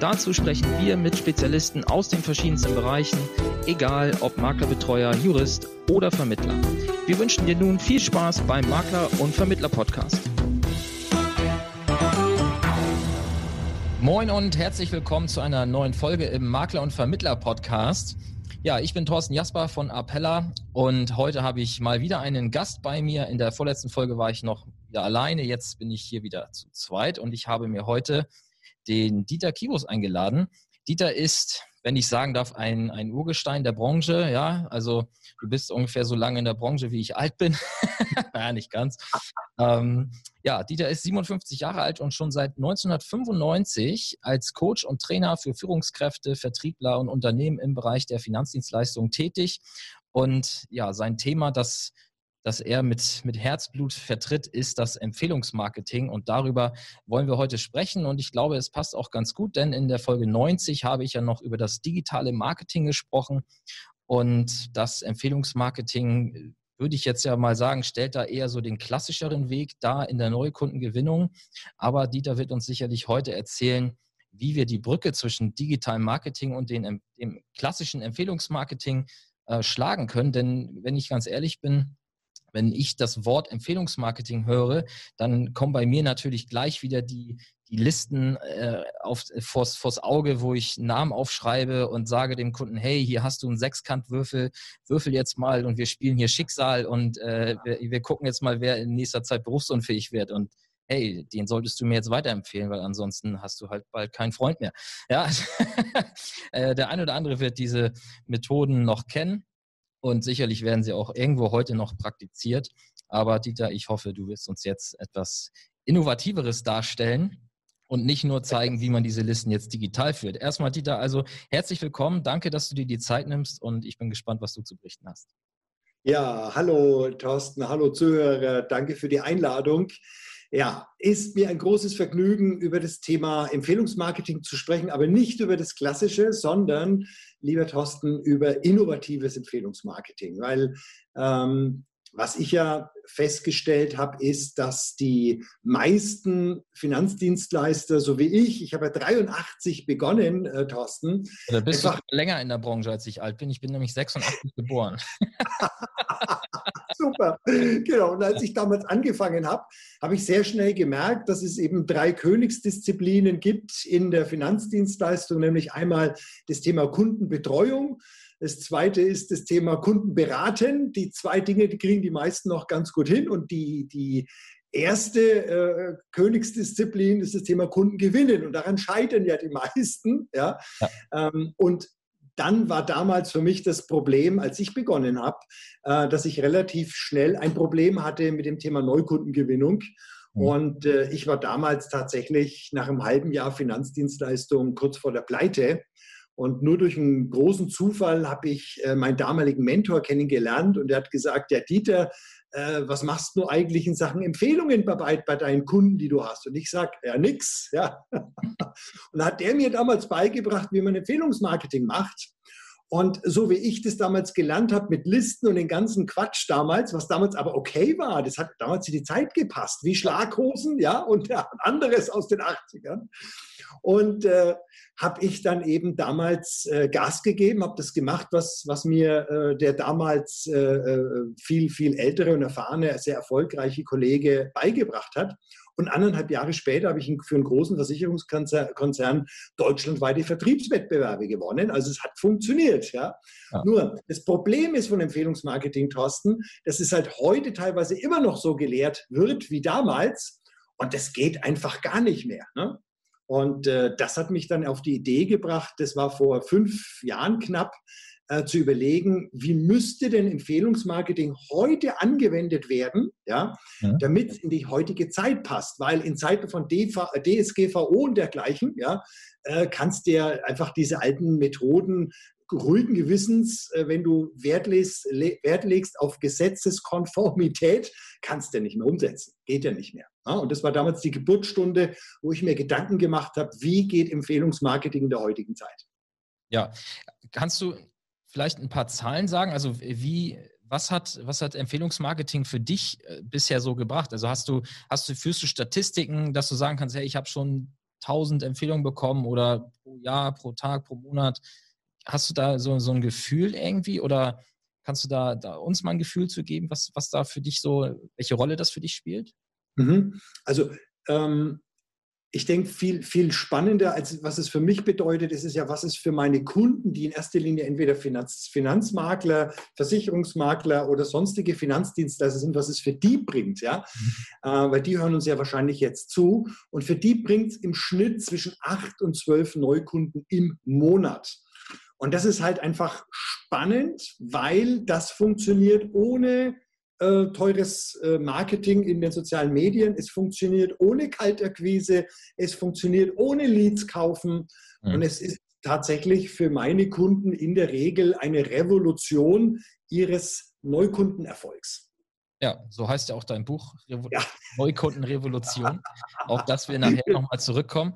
Dazu sprechen wir mit Spezialisten aus den verschiedensten Bereichen, egal ob Maklerbetreuer, Jurist oder Vermittler. Wir wünschen dir nun viel Spaß beim Makler- und Vermittler-Podcast. Moin und herzlich willkommen zu einer neuen Folge im Makler- und Vermittler-Podcast. Ja, ich bin Thorsten Jasper von Appella und heute habe ich mal wieder einen Gast bei mir. In der vorletzten Folge war ich noch wieder alleine, jetzt bin ich hier wieder zu zweit und ich habe mir heute den Dieter Kibus eingeladen. Dieter ist, wenn ich sagen darf, ein, ein Urgestein der Branche. Ja, also du bist ungefähr so lange in der Branche, wie ich alt bin. naja, nicht ganz. Ähm, ja, Dieter ist 57 Jahre alt und schon seit 1995 als Coach und Trainer für Führungskräfte, Vertriebler und Unternehmen im Bereich der Finanzdienstleistungen tätig. Und ja, sein Thema, das das er mit, mit Herzblut vertritt, ist das Empfehlungsmarketing. Und darüber wollen wir heute sprechen. Und ich glaube, es passt auch ganz gut, denn in der Folge 90 habe ich ja noch über das digitale Marketing gesprochen. Und das Empfehlungsmarketing, würde ich jetzt ja mal sagen, stellt da eher so den klassischeren Weg dar in der Neukundengewinnung. Aber Dieter wird uns sicherlich heute erzählen, wie wir die Brücke zwischen digitalem Marketing und dem, dem klassischen Empfehlungsmarketing äh, schlagen können. Denn wenn ich ganz ehrlich bin, wenn ich das Wort Empfehlungsmarketing höre, dann kommen bei mir natürlich gleich wieder die, die Listen äh, auf, vors, vors Auge, wo ich Namen aufschreibe und sage dem Kunden, hey, hier hast du einen Sechskantwürfel, würfel jetzt mal und wir spielen hier Schicksal und äh, wir, wir gucken jetzt mal, wer in nächster Zeit berufsunfähig wird und hey, den solltest du mir jetzt weiterempfehlen, weil ansonsten hast du halt bald keinen Freund mehr. Ja, äh, der eine oder andere wird diese Methoden noch kennen. Und sicherlich werden sie auch irgendwo heute noch praktiziert. Aber Dieter, ich hoffe, du wirst uns jetzt etwas Innovativeres darstellen und nicht nur zeigen, wie man diese Listen jetzt digital führt. Erstmal, Dieter, also herzlich willkommen. Danke, dass du dir die Zeit nimmst und ich bin gespannt, was du zu berichten hast. Ja, hallo Thorsten, hallo Zuhörer. Danke für die Einladung. Ja, ist mir ein großes Vergnügen, über das Thema Empfehlungsmarketing zu sprechen, aber nicht über das Klassische, sondern, lieber Thorsten, über innovatives Empfehlungsmarketing, weil ähm, was ich ja festgestellt habe, ist, dass die meisten Finanzdienstleister, so wie ich, ich habe ja 83 begonnen, äh, Thorsten. Oder bist einfach, du länger in der Branche, als ich alt bin? Ich bin nämlich 86 geboren. Super, genau. Und als ich damals angefangen habe, habe ich sehr schnell gemerkt, dass es eben drei Königsdisziplinen gibt in der Finanzdienstleistung, nämlich einmal das Thema Kundenbetreuung, das zweite ist das Thema Kunden beraten. Die zwei Dinge, die kriegen die meisten noch ganz gut hin. Und die, die erste äh, Königsdisziplin ist das Thema Kunden gewinnen. Und daran scheitern ja die meisten. Ja? ja. Ähm, und dann war damals für mich das Problem, als ich begonnen habe, äh, dass ich relativ schnell ein Problem hatte mit dem Thema Neukundengewinnung. Mhm. Und äh, ich war damals tatsächlich nach einem halben Jahr Finanzdienstleistung kurz vor der Pleite und nur durch einen großen Zufall habe ich äh, meinen damaligen Mentor kennengelernt und er hat gesagt, ja Dieter, äh, was machst du eigentlich in Sachen Empfehlungen bei, bei deinen Kunden, die du hast? Und ich sage, ja nix. Ja. und hat der mir damals beigebracht, wie man Empfehlungsmarketing macht. Und so wie ich das damals gelernt habe mit Listen und den ganzen Quatsch damals, was damals aber okay war, das hat damals in die Zeit gepasst, wie Schlaghosen, ja, und anderes aus den 80ern. Und äh, habe ich dann eben damals äh, Gas gegeben, habe das gemacht, was, was mir äh, der damals äh, äh, viel, viel ältere und erfahrene, sehr erfolgreiche Kollege beigebracht hat. Und anderthalb Jahre später habe ich für einen großen Versicherungskonzern deutschlandweite Vertriebswettbewerbe gewonnen. Also es hat funktioniert. Ja. ja. Nur das Problem ist von Empfehlungsmarketing, Thorsten, dass es halt heute teilweise immer noch so gelehrt wird wie damals. Und das geht einfach gar nicht mehr. Ne? Und äh, das hat mich dann auf die Idee gebracht, das war vor fünf Jahren knapp, äh, zu überlegen, wie müsste denn Empfehlungsmarketing heute angewendet werden, ja, ja. damit es in die heutige Zeit passt. Weil in Zeiten von DV, DSGVO und dergleichen, ja, äh, kannst du ja einfach diese alten Methoden ruhigen Gewissens, äh, wenn du Wert, legst, Wert legst auf Gesetzeskonformität, kannst du nicht mehr umsetzen. Geht ja nicht mehr. Und das war damals die Geburtsstunde, wo ich mir Gedanken gemacht habe, wie geht Empfehlungsmarketing in der heutigen Zeit. Ja, kannst du vielleicht ein paar Zahlen sagen? Also wie, was hat, was hat Empfehlungsmarketing für dich äh, bisher so gebracht? Also hast du, hast du, führst du Statistiken, dass du sagen kannst, hey, ich habe schon 1000 Empfehlungen bekommen oder pro Jahr, pro Tag, pro Monat? Hast du da so, so ein Gefühl irgendwie oder kannst du da, da uns mal ein Gefühl zu geben, was, was da für dich so, welche Rolle das für dich spielt? Mhm. Also ähm, ich denke, viel, viel spannender, als was es für mich bedeutet, ist es ja, was es für meine Kunden, die in erster Linie entweder Finanz, Finanzmakler, Versicherungsmakler oder sonstige Finanzdienstleister sind, was es für die bringt. Ja? Mhm. Äh, weil die hören uns ja wahrscheinlich jetzt zu. Und für die bringt es im Schnitt zwischen acht und zwölf Neukunden im Monat. Und das ist halt einfach spannend, weil das funktioniert ohne äh, teures äh, Marketing in den sozialen Medien. Es funktioniert ohne Kaltakquise. Es funktioniert ohne Leads kaufen. Mhm. Und es ist tatsächlich für meine Kunden in der Regel eine Revolution ihres Neukundenerfolgs. Ja, so heißt ja auch dein Buch, Revo ja. Neukundenrevolution. Auf das wir nachher nochmal zurückkommen.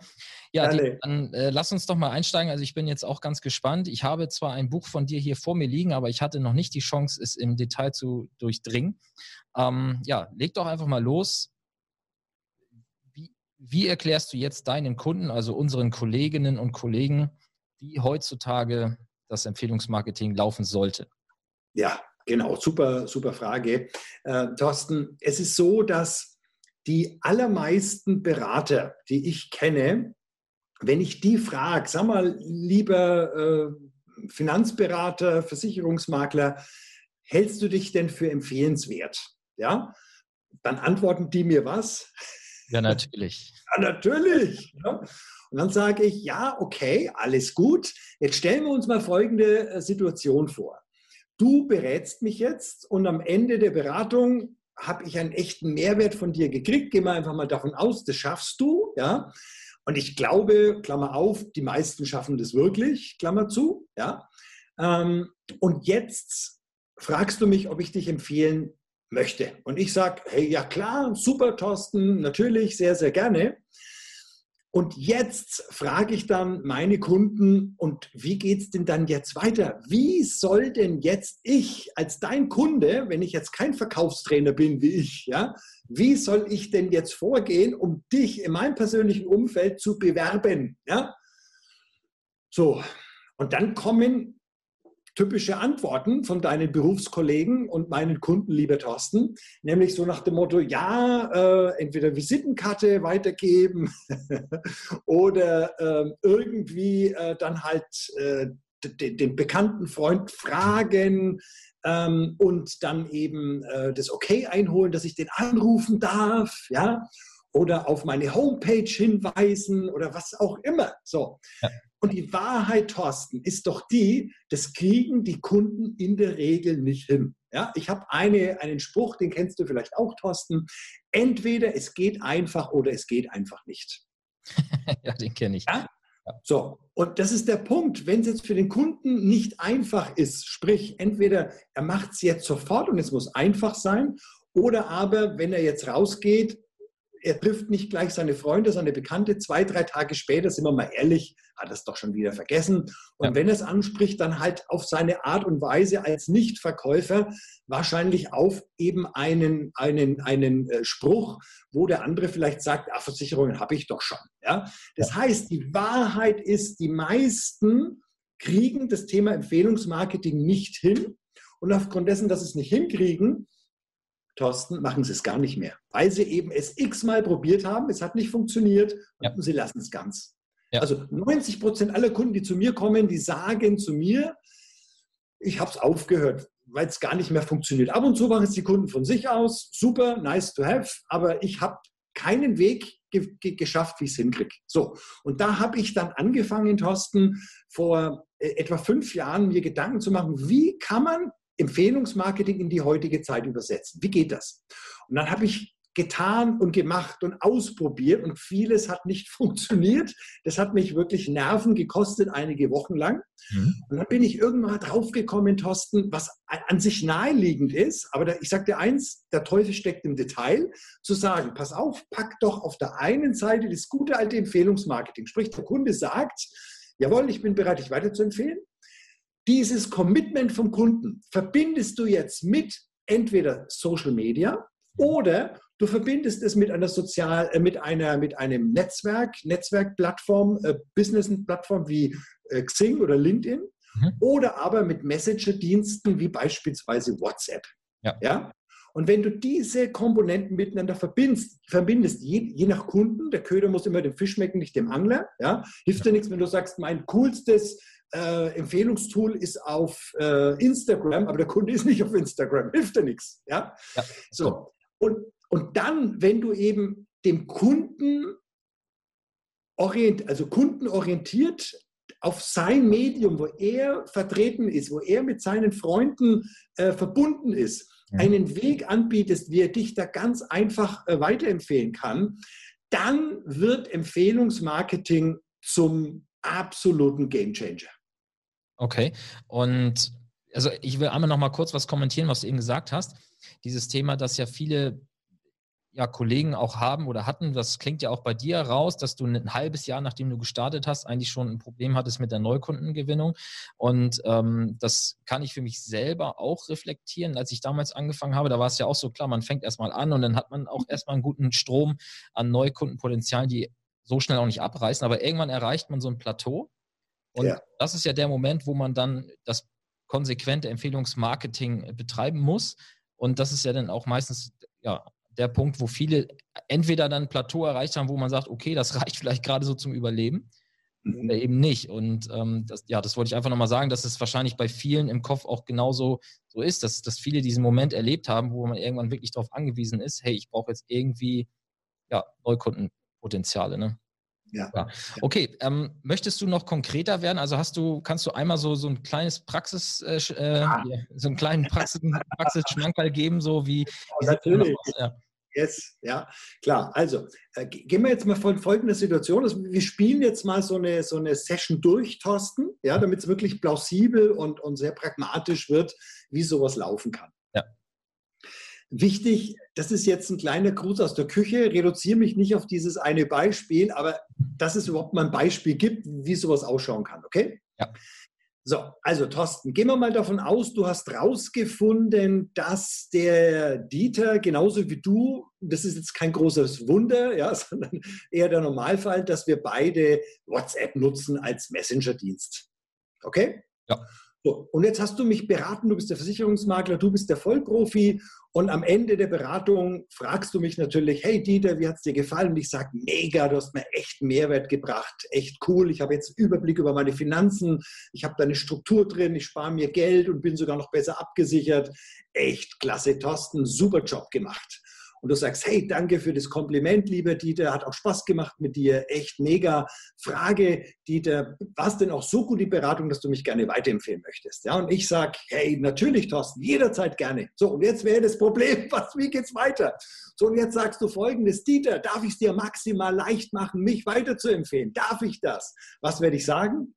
Ja, die, dann äh, lass uns doch mal einsteigen. Also ich bin jetzt auch ganz gespannt. Ich habe zwar ein Buch von dir hier vor mir liegen, aber ich hatte noch nicht die Chance, es im Detail zu durchdringen. Ähm, ja, leg doch einfach mal los. Wie, wie erklärst du jetzt deinen Kunden, also unseren Kolleginnen und Kollegen, wie heutzutage das Empfehlungsmarketing laufen sollte? Ja, Genau, super, super Frage. Äh, Thorsten, es ist so, dass die allermeisten Berater, die ich kenne, wenn ich die frage, sag mal, lieber äh, Finanzberater, Versicherungsmakler, hältst du dich denn für empfehlenswert? Ja, dann antworten die mir was? Ja, natürlich. ja, natürlich. Ja. Und dann sage ich, ja, okay, alles gut. Jetzt stellen wir uns mal folgende äh, Situation vor du berätst mich jetzt und am Ende der Beratung habe ich einen echten Mehrwert von dir gekriegt. Gehen wir einfach mal davon aus, das schaffst du, ja. Und ich glaube, Klammer auf, die meisten schaffen das wirklich, Klammer zu, ja. Ähm, und jetzt fragst du mich, ob ich dich empfehlen möchte. Und ich sage, hey, ja klar, super, Thorsten, natürlich, sehr, sehr gerne. Und jetzt frage ich dann meine Kunden, und wie geht es denn dann jetzt weiter? Wie soll denn jetzt ich als dein Kunde, wenn ich jetzt kein Verkaufstrainer bin wie ich, ja, wie soll ich denn jetzt vorgehen, um dich in meinem persönlichen Umfeld zu bewerben? Ja? So, und dann kommen typische Antworten von deinen Berufskollegen und meinen Kunden, lieber Thorsten, nämlich so nach dem Motto, ja, äh, entweder Visitenkarte weitergeben oder äh, irgendwie äh, dann halt äh, den, den, bekannten Freund fragen ähm, und dann eben äh, das Okay einholen, dass ich den anrufen darf, ja, oder auf meine Homepage hinweisen oder was auch immer. So. Ja. Und die Wahrheit, Thorsten, ist doch die, das kriegen die Kunden in der Regel nicht hin. Ja, ich habe eine, einen Spruch, den kennst du vielleicht auch, Thorsten. Entweder es geht einfach oder es geht einfach nicht. ja, den kenne ich. Ja? So, und das ist der Punkt. Wenn es jetzt für den Kunden nicht einfach ist, sprich, entweder er macht es jetzt sofort und es muss einfach sein, oder aber, wenn er jetzt rausgeht, er trifft nicht gleich seine Freunde, seine Bekannte. Zwei, drei Tage später, sind wir mal ehrlich, hat er es doch schon wieder vergessen. Und ja. wenn er es anspricht, dann halt auf seine Art und Weise als Nichtverkäufer, wahrscheinlich auf eben einen, einen, einen äh, Spruch, wo der andere vielleicht sagt, ach, Versicherungen habe ich doch schon. Ja? Das ja. heißt, die Wahrheit ist, die meisten kriegen das Thema Empfehlungsmarketing nicht hin. Und aufgrund dessen, dass sie es nicht hinkriegen, Thorsten, machen sie es gar nicht mehr, weil sie eben es x-mal probiert haben, es hat nicht funktioniert ja. und sie lassen es ganz. Ja. Also 90 Prozent aller Kunden, die zu mir kommen, die sagen zu mir, ich habe es aufgehört, weil es gar nicht mehr funktioniert. Ab und zu machen es die Kunden von sich aus, super, nice to have, aber ich habe keinen Weg ge ge geschafft, wie ich es hinkriege. So, und da habe ich dann angefangen, Thorsten, vor äh, etwa fünf Jahren mir Gedanken zu machen, wie kann man Empfehlungsmarketing in die heutige Zeit übersetzen. Wie geht das? Und dann habe ich getan und gemacht und ausprobiert und vieles hat nicht funktioniert. Das hat mich wirklich Nerven gekostet, einige Wochen lang. Mhm. Und dann bin ich irgendwann draufgekommen, Thorsten, was an sich naheliegend ist. Aber da, ich sage dir eins, der Teufel steckt im Detail, zu sagen, pass auf, pack doch auf der einen Seite das gute alte Empfehlungsmarketing. Sprich, der Kunde sagt, jawohl, ich bin bereit, dich weiterzuempfehlen. Dieses Commitment vom Kunden verbindest du jetzt mit entweder Social Media oder du verbindest es mit einer sozial, äh, mit einer, mit einem Netzwerk, Netzwerkplattform, äh, Business-Plattform wie äh, Xing oder LinkedIn mhm. oder aber mit Messenger-Diensten wie beispielsweise WhatsApp. Ja. ja? Und wenn du diese Komponenten miteinander verbindest, verbindest je, je, nach Kunden, der Köder muss immer dem Fisch schmecken, nicht dem Angler, ja, hilft dir nichts, wenn du sagst, mein coolstes äh, Empfehlungstool ist auf äh, Instagram, aber der Kunde ist nicht auf Instagram, hilft dir nichts. Ja? ja so. Und, und dann, wenn du eben dem Kunden orient, also kundenorientiert auf sein Medium, wo er vertreten ist, wo er mit seinen Freunden äh, verbunden ist, ja. einen Weg anbietest, wie er dich da ganz einfach äh, weiterempfehlen kann, dann wird Empfehlungsmarketing zum absoluten Gamechanger. Okay. Und also ich will einmal noch mal kurz was kommentieren, was du eben gesagt hast. Dieses Thema, dass ja viele ja, Kollegen auch haben oder hatten, das klingt ja auch bei dir raus, dass du ein halbes Jahr, nachdem du gestartet hast, eigentlich schon ein Problem hattest mit der Neukundengewinnung. Und ähm, das kann ich für mich selber auch reflektieren. Als ich damals angefangen habe, da war es ja auch so klar, man fängt erstmal an und dann hat man auch erstmal einen guten Strom an Neukundenpotenzialen, die so schnell auch nicht abreißen. Aber irgendwann erreicht man so ein Plateau und ja. das ist ja der Moment, wo man dann das konsequente Empfehlungsmarketing betreiben muss. Und das ist ja dann auch meistens ja, der Punkt, wo viele entweder dann ein Plateau erreicht haben, wo man sagt, okay, das reicht vielleicht gerade so zum Überleben mhm. oder eben nicht. Und ähm, das, ja, das wollte ich einfach nochmal sagen, dass es wahrscheinlich bei vielen im Kopf auch genauso so ist, dass, dass viele diesen Moment erlebt haben, wo man irgendwann wirklich darauf angewiesen ist, hey, ich brauche jetzt irgendwie ja, Neukundenpotenziale. Ne? Ja. ja. Okay, ähm, möchtest du noch konkreter werden? Also hast du, kannst du einmal so, so ein kleines Praxis, äh, äh ja. so einen kleinen Praxis, Praxisschmankerl geben, so wie, wie Natürlich. Ja. Yes, ja, klar. Also, äh, gehen wir jetzt mal von folgender Situation. Also, wir spielen jetzt mal so eine, so eine Session durch, Thorsten, ja, damit es wirklich plausibel und, und sehr pragmatisch wird, wie sowas laufen kann. Wichtig, das ist jetzt ein kleiner Gruß aus der Küche, reduziere mich nicht auf dieses eine Beispiel, aber dass es überhaupt mal ein Beispiel gibt, wie sowas ausschauen kann, okay? Ja. So, also Thorsten, gehen wir mal davon aus, du hast rausgefunden, dass der Dieter genauso wie du, das ist jetzt kein großes Wunder, ja, sondern eher der Normalfall, dass wir beide WhatsApp nutzen als Messenger-Dienst. Okay? Ja. So, und jetzt hast du mich beraten, du bist der Versicherungsmakler, du bist der Vollprofi und am Ende der Beratung fragst du mich natürlich, hey Dieter, wie hat es dir gefallen? Und ich sage, mega, du hast mir echt Mehrwert gebracht, echt cool. Ich habe jetzt Überblick über meine Finanzen, ich habe da eine Struktur drin, ich spare mir Geld und bin sogar noch besser abgesichert. Echt klasse, Thorsten, super Job gemacht und du sagst, hey, danke für das Kompliment, lieber Dieter, hat auch Spaß gemacht mit dir, echt mega. Frage, Dieter, war es denn auch so gut die Beratung, dass du mich gerne weiterempfehlen möchtest? Ja, und ich sage, hey, natürlich, Thorsten, jederzeit gerne. So, und jetzt wäre das Problem, was, wie geht's weiter? So, und jetzt sagst du folgendes, Dieter, darf ich es dir maximal leicht machen, mich weiterzuempfehlen? Darf ich das? Was werde ich sagen?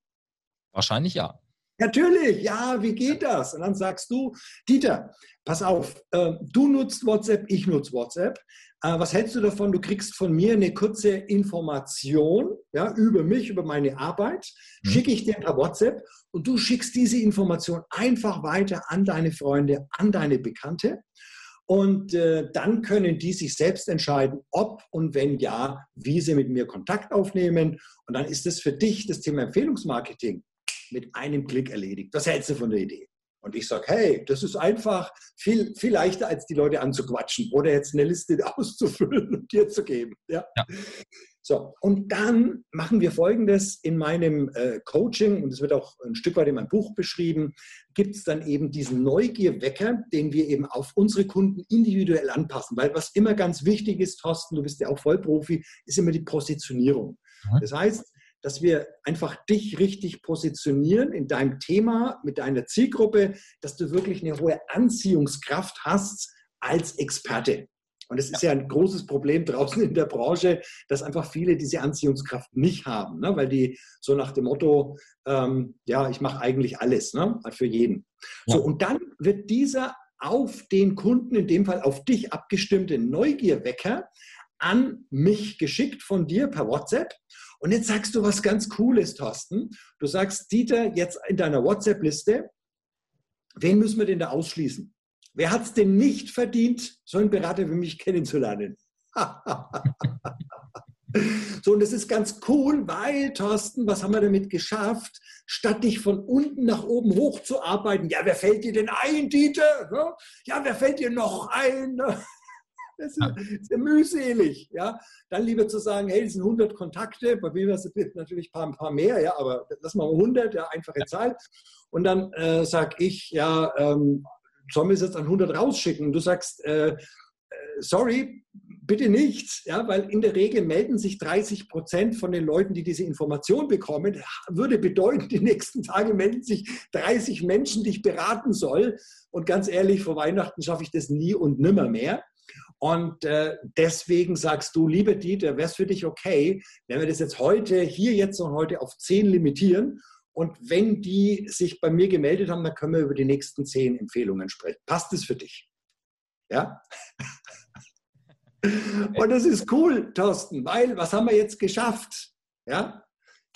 Wahrscheinlich ja. Natürlich, ja, wie geht das? Und dann sagst du, Dieter, pass auf, äh, du nutzt WhatsApp, ich nutze WhatsApp. Äh, was hältst du davon? Du kriegst von mir eine kurze Information ja, über mich, über meine Arbeit, mhm. schicke ich dir per WhatsApp und du schickst diese Information einfach weiter an deine Freunde, an deine Bekannte. Und äh, dann können die sich selbst entscheiden, ob und wenn ja, wie sie mit mir Kontakt aufnehmen. Und dann ist es für dich das Thema Empfehlungsmarketing mit einem Klick erledigt. Was hältst du von der Idee? Und ich sage, hey, das ist einfach viel, viel leichter, als die Leute anzuquatschen oder jetzt eine Liste auszufüllen und dir zu geben. Ja? ja. So, und dann machen wir folgendes in meinem äh, Coaching, und es wird auch ein Stück weit in meinem Buch beschrieben, gibt es dann eben diesen Neugierwecker, den wir eben auf unsere Kunden individuell anpassen. Weil was immer ganz wichtig ist, Thorsten, du bist ja auch Vollprofi, ist immer die Positionierung. Mhm. Das heißt, dass wir einfach dich richtig positionieren in deinem Thema, mit deiner Zielgruppe, dass du wirklich eine hohe Anziehungskraft hast als Experte. Und es ist ja ein großes Problem draußen in der Branche, dass einfach viele diese Anziehungskraft nicht haben, ne? weil die so nach dem Motto, ähm, ja, ich mache eigentlich alles ne? für jeden. Ja. So, und dann wird dieser auf den Kunden, in dem Fall auf dich abgestimmte Neugierwecker an mich geschickt von dir per WhatsApp. Und jetzt sagst du was ganz Cooles, Thorsten. Du sagst, Dieter, jetzt in deiner WhatsApp-Liste, wen müssen wir denn da ausschließen? Wer hat es denn nicht verdient, so einen Berater wie mich kennenzulernen? so, und das ist ganz cool, weil, Thorsten, was haben wir damit geschafft? Statt dich von unten nach oben hochzuarbeiten, ja, wer fällt dir denn ein, Dieter? Ja, wer fällt dir noch ein? Das ist, ja mühselig. Ja? Dann lieber zu sagen, hey, das sind 100 Kontakte, bei mir ist es natürlich ein paar, ein paar mehr, ja, aber lass mal 100, ja, einfache Zahl. Und dann äh, sage ich, ja, ähm, sollen wir es jetzt an 100 rausschicken? Du sagst, äh, äh, sorry, bitte nicht, ja, weil in der Regel melden sich 30 Prozent von den Leuten, die diese Information bekommen. Würde bedeuten, die nächsten Tage melden sich 30 Menschen, die ich beraten soll. Und ganz ehrlich, vor Weihnachten schaffe ich das nie und nimmer mehr. Und äh, deswegen sagst du, liebe Dieter, wäre es für dich okay, wenn wir das jetzt heute, hier jetzt und heute auf zehn limitieren? Und wenn die sich bei mir gemeldet haben, dann können wir über die nächsten zehn Empfehlungen sprechen. Passt es für dich? Ja? Und das ist cool, Thorsten, weil was haben wir jetzt geschafft? Ja?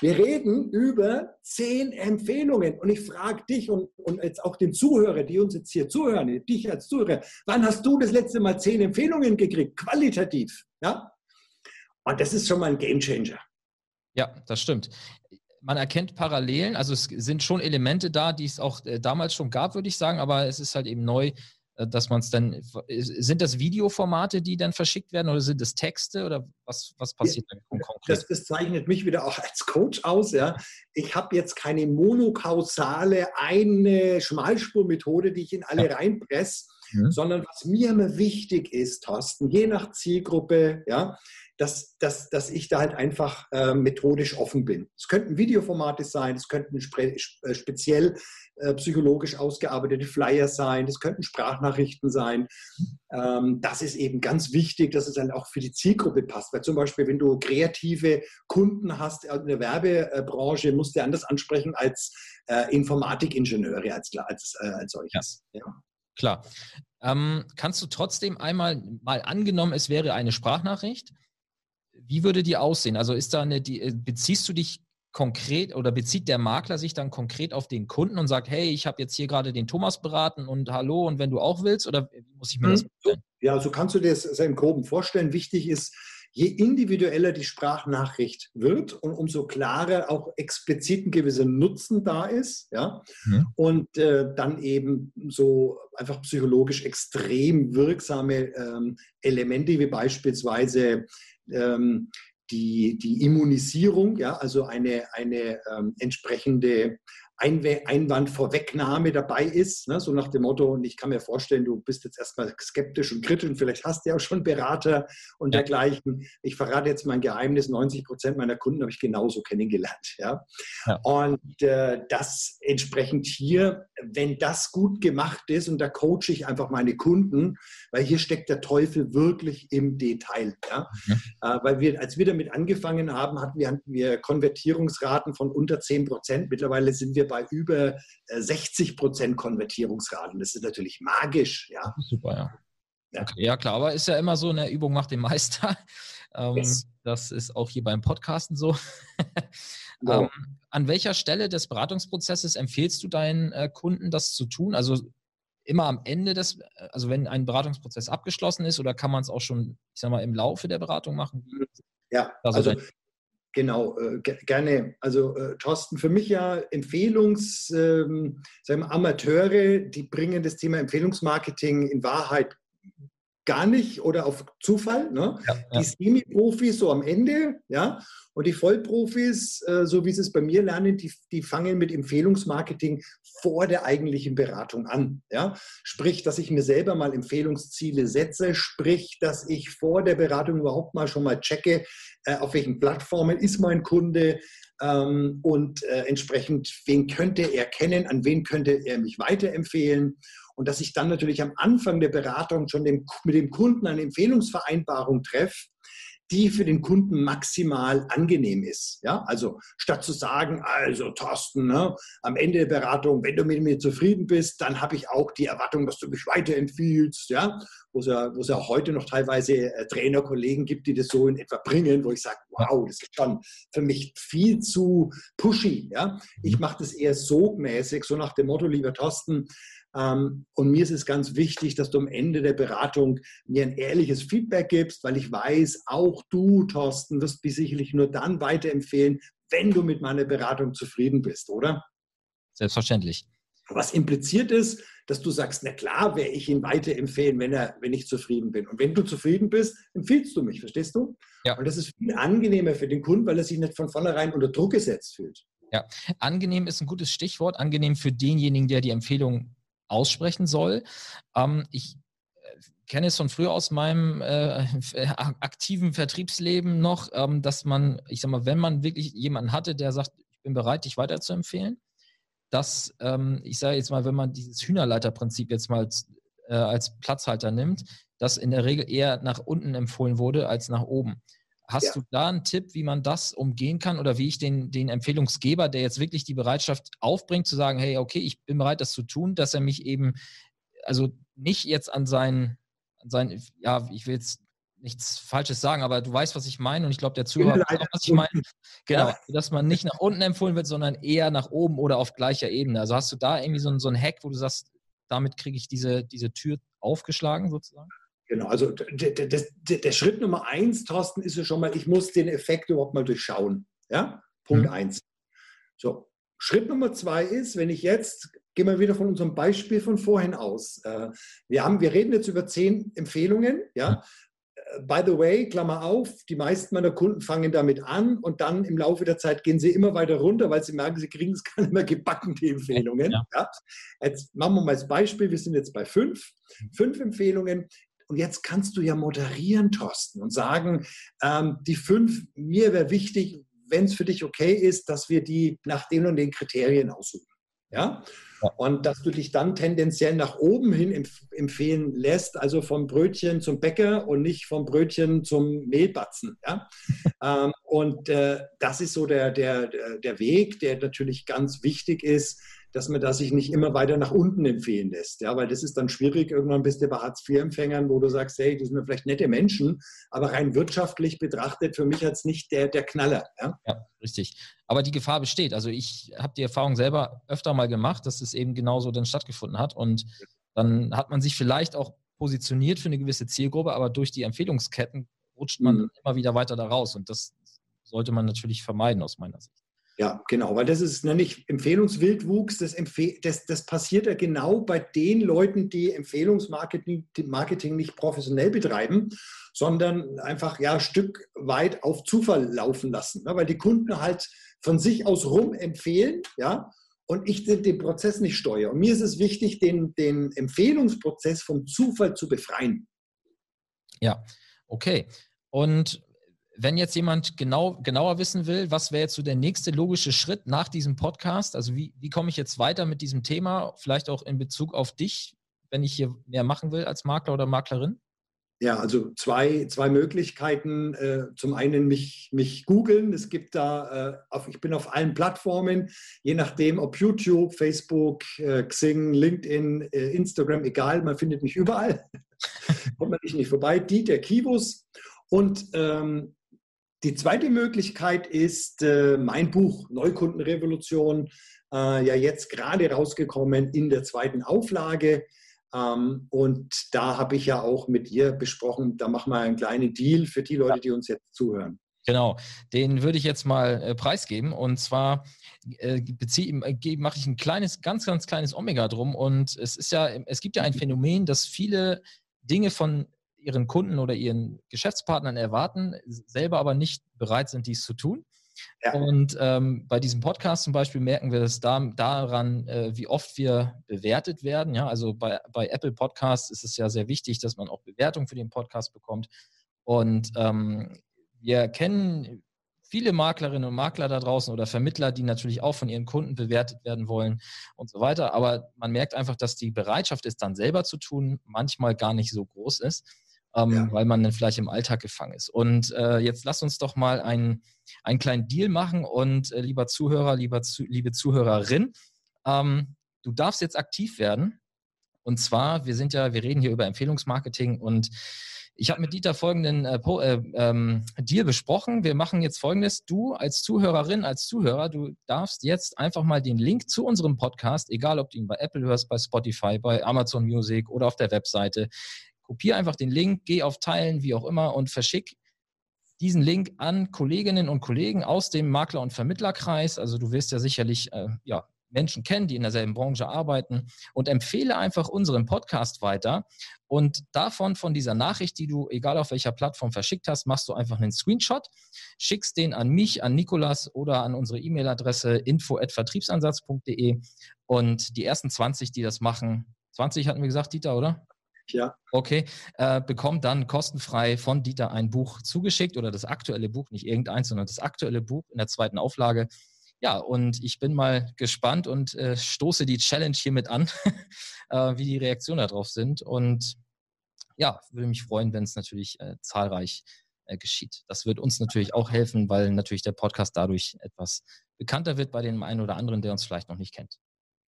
Wir reden über zehn Empfehlungen. Und ich frage dich und, und jetzt auch den Zuhörer, die uns jetzt hier zuhören, dich als Zuhörer, wann hast du das letzte Mal zehn Empfehlungen gekriegt, qualitativ? Ja? Und das ist schon mal ein Gamechanger. Ja, das stimmt. Man erkennt Parallelen, also es sind schon Elemente da, die es auch äh, damals schon gab, würde ich sagen, aber es ist halt eben neu dass man es dann, sind das Videoformate, die dann verschickt werden oder sind das Texte oder was, was passiert ja, dann konkret? Das, das, zeichnet mich wieder auch als Coach aus. Ja. Ich habe jetzt keine monokausale, eine Schmalspurmethode, die ich in alle ja. reinpresse, mhm. sondern was mir immer wichtig ist, Thorsten, je nach Zielgruppe, ja, dass, dass, dass ich da halt einfach äh, methodisch offen bin. Es könnten Videoformate sein, es könnten spe äh, speziell äh, psychologisch ausgearbeitete Flyer sein, es könnten Sprachnachrichten sein. Ähm, das ist eben ganz wichtig, dass es dann auch für die Zielgruppe passt. Weil zum Beispiel, wenn du kreative Kunden hast in der Werbebranche, musst du anders ansprechen als äh, Informatikingenieure als, als, äh, als solches. Ja. ja. Klar. Ähm, kannst du trotzdem einmal, mal angenommen, es wäre eine Sprachnachricht, wie würde die aussehen? Also ist da eine, die, äh, beziehst du dich konkret oder bezieht der Makler sich dann konkret auf den Kunden und sagt, hey, ich habe jetzt hier gerade den Thomas beraten und hallo und wenn du auch willst oder muss ich mir das hm. vorstellen? Ja, so kannst du dir das im Groben vorstellen. Wichtig ist, je individueller die Sprachnachricht wird und umso klarer auch explizit ein gewisser Nutzen da ist, ja, mhm. und äh, dann eben so einfach psychologisch extrem wirksame ähm, Elemente wie beispielsweise ähm, die, die Immunisierung, ja, also eine, eine ähm, entsprechende Einwandvorwegnahme dabei ist, ne? so nach dem Motto, und ich kann mir vorstellen, du bist jetzt erstmal skeptisch und kritisch und vielleicht hast du ja auch schon Berater und ja. dergleichen. Ich verrate jetzt mein Geheimnis, 90 Prozent meiner Kunden habe ich genauso kennengelernt. Ja? ja. Und äh, das entsprechend hier, wenn das gut gemacht ist, und da coache ich einfach meine Kunden, weil hier steckt der Teufel wirklich im Detail. Ja? Mhm. Äh, weil wir, als wir damit angefangen haben, hatten wir, hatten wir Konvertierungsraten von unter 10 Prozent. Mittlerweile sind wir bei über 60 äh, Prozent Konvertierungsraten. Das ist natürlich magisch. Ja. Super, ja. Ja. Okay, ja, klar, aber ist ja immer so, eine Übung macht den Meister. Ähm, yes. Das ist auch hier beim Podcasten so. Wow. ähm, an welcher Stelle des Beratungsprozesses empfehlst du deinen äh, Kunden, das zu tun? Also immer am Ende des, also wenn ein Beratungsprozess abgeschlossen ist oder kann man es auch schon, ich sag mal, im Laufe der Beratung machen? Ja, also, also Genau, äh, gerne. Also äh, Thorsten, für mich ja Empfehlungs, ähm, sagen wir, Amateure, die bringen das Thema Empfehlungsmarketing in Wahrheit gar nicht oder auf Zufall. Ne? Ja, ja. Die Semi-Profis so am Ende, ja, und die Vollprofis, äh, so wie sie es bei mir lernen, die, die fangen mit Empfehlungsmarketing vor der eigentlichen Beratung an. Ja? Sprich, dass ich mir selber mal Empfehlungsziele setze, sprich, dass ich vor der Beratung überhaupt mal schon mal checke, äh, auf welchen Plattformen ist mein Kunde, ähm, und äh, entsprechend, wen könnte er kennen, an wen könnte er mich weiterempfehlen und dass ich dann natürlich am Anfang der Beratung schon dem, mit dem Kunden eine Empfehlungsvereinbarung treffe, die für den Kunden maximal angenehm ist. Ja, also statt zu sagen, also Thorsten, ne, am Ende der Beratung, wenn du mit mir zufrieden bist, dann habe ich auch die Erwartung, dass du mich weiterempfiehlst. Ja, wo es ja, wo es ja heute noch teilweise äh, Trainerkollegen gibt, die das so in etwa bringen, wo ich sage, wow, das ist schon für mich viel zu pushy. Ja, ich mhm. mache das eher so mäßig, so nach dem Motto, lieber Thorsten, und mir ist es ganz wichtig, dass du am Ende der Beratung mir ein ehrliches Feedback gibst, weil ich weiß, auch du, Thorsten, wirst mich sicherlich nur dann weiterempfehlen, wenn du mit meiner Beratung zufrieden bist, oder? Selbstverständlich. Was impliziert ist, dass du sagst, na klar, werde ich ihn weiterempfehlen, wenn, er, wenn ich zufrieden bin. Und wenn du zufrieden bist, empfiehlst du mich, verstehst du? Ja. Und das ist viel angenehmer für den Kunden, weil er sich nicht von vornherein unter Druck gesetzt fühlt. Ja, angenehm ist ein gutes Stichwort. Angenehm für denjenigen, der die Empfehlung aussprechen soll. Ähm, ich äh, kenne es von früher aus meinem äh, aktiven Vertriebsleben noch, ähm, dass man, ich sag mal, wenn man wirklich jemanden hatte, der sagt, ich bin bereit, dich weiterzuempfehlen, dass, ähm, ich sage jetzt mal, wenn man dieses Hühnerleiterprinzip jetzt mal als, äh, als Platzhalter nimmt, dass in der Regel eher nach unten empfohlen wurde als nach oben. Hast ja. du da einen Tipp, wie man das umgehen kann oder wie ich den, den Empfehlungsgeber, der jetzt wirklich die Bereitschaft aufbringt, zu sagen, hey, okay, ich bin bereit, das zu tun, dass er mich eben, also nicht jetzt an seinen, an seinen ja, ich will jetzt nichts Falsches sagen, aber du weißt, was ich meine und ich glaube, der Zuhörer weiß auch, was ich meine. Genau, ja. dass man nicht nach unten empfohlen wird, sondern eher nach oben oder auf gleicher Ebene. Also hast du da irgendwie so, so einen Hack, wo du sagst, damit kriege ich diese, diese Tür aufgeschlagen sozusagen? Genau, also der, Schritt Nummer eins, Thorsten, ist ja schon mal, ich muss den Effekt überhaupt mal durchschauen. Ja, Punkt mhm. eins. So, Schritt Nummer zwei ist, wenn ich jetzt, gehen wir wieder von unserem Beispiel von vorhin aus. Äh, wir, haben, wir reden jetzt über zehn Empfehlungen, ja. Äh, by the way, Klammer auf, die meisten meiner Kunden fangen damit an und dann im Laufe der Zeit gehen sie immer weiter runter, weil sie merken, sie kriegen es gar nicht mehr gebacken, die Empfehlungen. Ja. Ja. Jetzt machen wir mal als Beispiel, wir sind jetzt bei fünf. Mhm. Fünf Empfehlungen. Und jetzt kannst du ja moderieren, Thorsten, und sagen, ähm, die fünf, mir wäre wichtig, wenn es für dich okay ist, dass wir die nach den und den Kriterien aussuchen. Ja? Und dass du dich dann tendenziell nach oben hin empf empfehlen lässt, also vom Brötchen zum Bäcker und nicht vom Brötchen zum Mehlbatzen. Ja? ähm, und äh, das ist so der, der, der Weg, der natürlich ganz wichtig ist, dass man das sich nicht immer weiter nach unten empfehlen lässt. Ja, weil das ist dann schwierig. Irgendwann bist du bei Hartz-IV-Empfängern, wo du sagst, hey, die sind vielleicht nette Menschen, aber rein wirtschaftlich betrachtet für mich als nicht der, der Knaller. Ja? ja, richtig. Aber die Gefahr besteht. Also ich habe die Erfahrung selber öfter mal gemacht, dass es eben genauso dann stattgefunden hat. Und dann hat man sich vielleicht auch positioniert für eine gewisse Zielgruppe, aber durch die Empfehlungsketten rutscht man mhm. immer wieder weiter da raus. Und das sollte man natürlich vermeiden aus meiner Sicht. Ja, genau, weil das ist nicht Empfehlungswildwuchs, das, Empfehl das, das passiert ja genau bei den Leuten, die Empfehlungsmarketing Marketing nicht professionell betreiben, sondern einfach ja Stück weit auf Zufall laufen lassen, ne? weil die Kunden halt von sich aus rum empfehlen, ja, und ich den, den Prozess nicht steuere. Und mir ist es wichtig, den, den Empfehlungsprozess vom Zufall zu befreien. Ja, okay. Und wenn jetzt jemand genau, genauer wissen will, was wäre jetzt so der nächste logische Schritt nach diesem Podcast? Also wie, wie komme ich jetzt weiter mit diesem Thema, vielleicht auch in Bezug auf dich, wenn ich hier mehr machen will als Makler oder Maklerin? Ja, also zwei, zwei Möglichkeiten. Äh, zum einen mich, mich googeln. Es gibt da, äh, ich bin auf allen Plattformen, je nachdem, ob YouTube, Facebook, äh, Xing, LinkedIn, Instagram, egal, man findet mich überall. Kommt man nicht, vorbei. Dieter Kivus. Und ähm, die zweite Möglichkeit ist äh, mein Buch Neukundenrevolution, äh, ja jetzt gerade rausgekommen in der zweiten Auflage. Ähm, und da habe ich ja auch mit ihr besprochen, da machen wir einen kleinen Deal für die Leute, die uns jetzt zuhören. Genau, den würde ich jetzt mal äh, preisgeben. Und zwar äh, äh mache ich ein kleines, ganz, ganz kleines Omega drum. Und es ist ja, es gibt ja ein Phänomen, dass viele Dinge von ihren Kunden oder ihren Geschäftspartnern erwarten, selber aber nicht bereit sind, dies zu tun. Ja. Und ähm, bei diesem Podcast zum Beispiel merken wir das da, daran, äh, wie oft wir bewertet werden. Ja, also bei, bei Apple Podcasts ist es ja sehr wichtig, dass man auch Bewertung für den Podcast bekommt. Und ähm, wir kennen viele Maklerinnen und Makler da draußen oder Vermittler, die natürlich auch von ihren Kunden bewertet werden wollen und so weiter. Aber man merkt einfach, dass die Bereitschaft, es dann selber zu tun, manchmal gar nicht so groß ist, ähm, ja. weil man dann vielleicht im Alltag gefangen ist. Und äh, jetzt lass uns doch mal einen, einen kleinen Deal machen und äh, lieber Zuhörer, lieber zu, liebe Zuhörerin, ähm, du darfst jetzt aktiv werden. Und zwar, wir sind ja, wir reden hier über Empfehlungsmarketing und ich habe mit Dieter folgenden äh, äh, ähm, Deal besprochen. Wir machen jetzt folgendes. Du als Zuhörerin, als Zuhörer, du darfst jetzt einfach mal den Link zu unserem Podcast, egal ob du ihn bei Apple hörst, bei Spotify, bei Amazon Music oder auf der Webseite, kopier einfach den Link, geh auf Teilen, wie auch immer und verschick diesen Link an Kolleginnen und Kollegen aus dem Makler- und Vermittlerkreis. Also du wirst ja sicherlich äh, ja, Menschen kennen, die in derselben Branche arbeiten und empfehle einfach unseren Podcast weiter. Und davon, von dieser Nachricht, die du, egal auf welcher Plattform verschickt hast, machst du einfach einen Screenshot, schickst den an mich, an Nikolas oder an unsere E-Mail-Adresse info.vertriebsansatz.de und die ersten 20, die das machen, 20 hatten wir gesagt, Dieter, oder? Ja. Okay, äh, bekommt dann kostenfrei von Dieter ein Buch zugeschickt oder das aktuelle Buch, nicht irgendeins, sondern das aktuelle Buch in der zweiten Auflage ja, und ich bin mal gespannt und äh, stoße die Challenge hiermit an, äh, wie die Reaktionen darauf sind. Und ja, würde mich freuen, wenn es natürlich äh, zahlreich äh, geschieht. Das wird uns natürlich auch helfen, weil natürlich der Podcast dadurch etwas bekannter wird bei dem einen oder anderen, der uns vielleicht noch nicht kennt.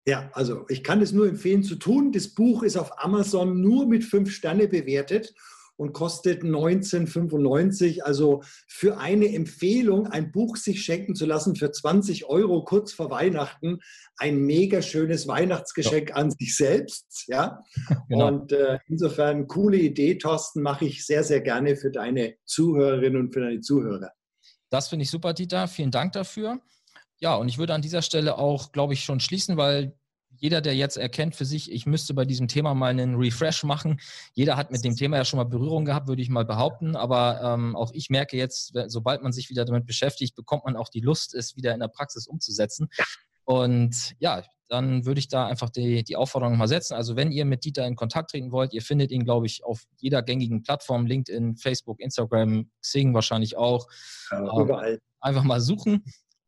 Ja, also ich kann es nur empfehlen zu tun. Das Buch ist auf Amazon nur mit fünf Sterne bewertet und kostet 19,95. Also für eine Empfehlung, ein Buch sich schenken zu lassen für 20 Euro kurz vor Weihnachten, ein mega schönes Weihnachtsgeschenk ja. an sich selbst. Ja? Genau. Und äh, insofern coole Idee, Thorsten, mache ich sehr, sehr gerne für deine Zuhörerinnen und für deine Zuhörer. Das finde ich super, Dieter. Vielen Dank dafür. Ja, und ich würde an dieser Stelle auch, glaube ich, schon schließen, weil jeder, der jetzt erkennt für sich, ich müsste bei diesem Thema mal einen Refresh machen. Jeder hat mit dem Thema ja schon mal Berührung gehabt, würde ich mal behaupten. Aber ähm, auch ich merke jetzt, sobald man sich wieder damit beschäftigt, bekommt man auch die Lust, es wieder in der Praxis umzusetzen. Und ja, dann würde ich da einfach die, die Aufforderung mal setzen. Also wenn ihr mit Dieter in Kontakt treten wollt, ihr findet ihn, glaube ich, auf jeder gängigen Plattform, LinkedIn, Facebook, Instagram, Xing wahrscheinlich auch. Ja, überall. Ähm, einfach mal suchen.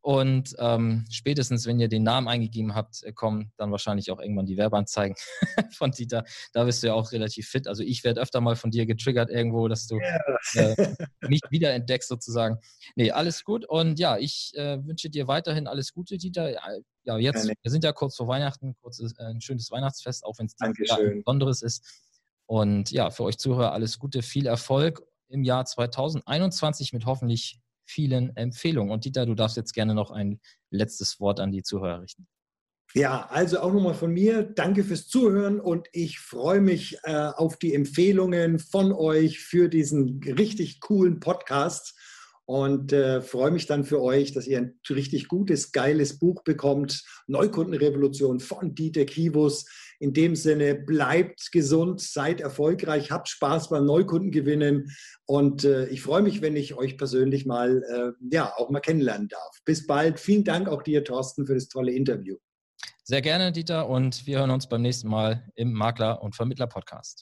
Und ähm, spätestens, wenn ihr den Namen eingegeben habt, äh, kommen dann wahrscheinlich auch irgendwann die Werbeanzeigen von Dieter. Da bist du ja auch relativ fit. Also ich werde öfter mal von dir getriggert irgendwo, dass du yeah. äh, mich wiederentdeckst sozusagen. Nee, alles gut. Und ja, ich äh, wünsche dir weiterhin alles Gute, Dieter. Ja, jetzt, wir sind ja kurz vor Weihnachten, kurz äh, ein schönes Weihnachtsfest, auch wenn es ein besonderes ist. Und ja, für euch Zuhörer alles Gute, viel Erfolg im Jahr 2021 mit hoffentlich vielen Empfehlungen. Und Dieter, du darfst jetzt gerne noch ein letztes Wort an die Zuhörer richten. Ja, also auch nochmal von mir, danke fürs Zuhören und ich freue mich äh, auf die Empfehlungen von euch für diesen richtig coolen Podcast und äh, freue mich dann für euch, dass ihr ein richtig gutes, geiles Buch bekommt. Neukundenrevolution von Dieter Kivus. In dem Sinne, bleibt gesund, seid erfolgreich, habt Spaß beim Neukundengewinnen und äh, ich freue mich, wenn ich euch persönlich mal, äh, ja, auch mal kennenlernen darf. Bis bald. Vielen Dank auch dir, Thorsten, für das tolle Interview. Sehr gerne, Dieter, und wir hören uns beim nächsten Mal im Makler- und Vermittler-Podcast.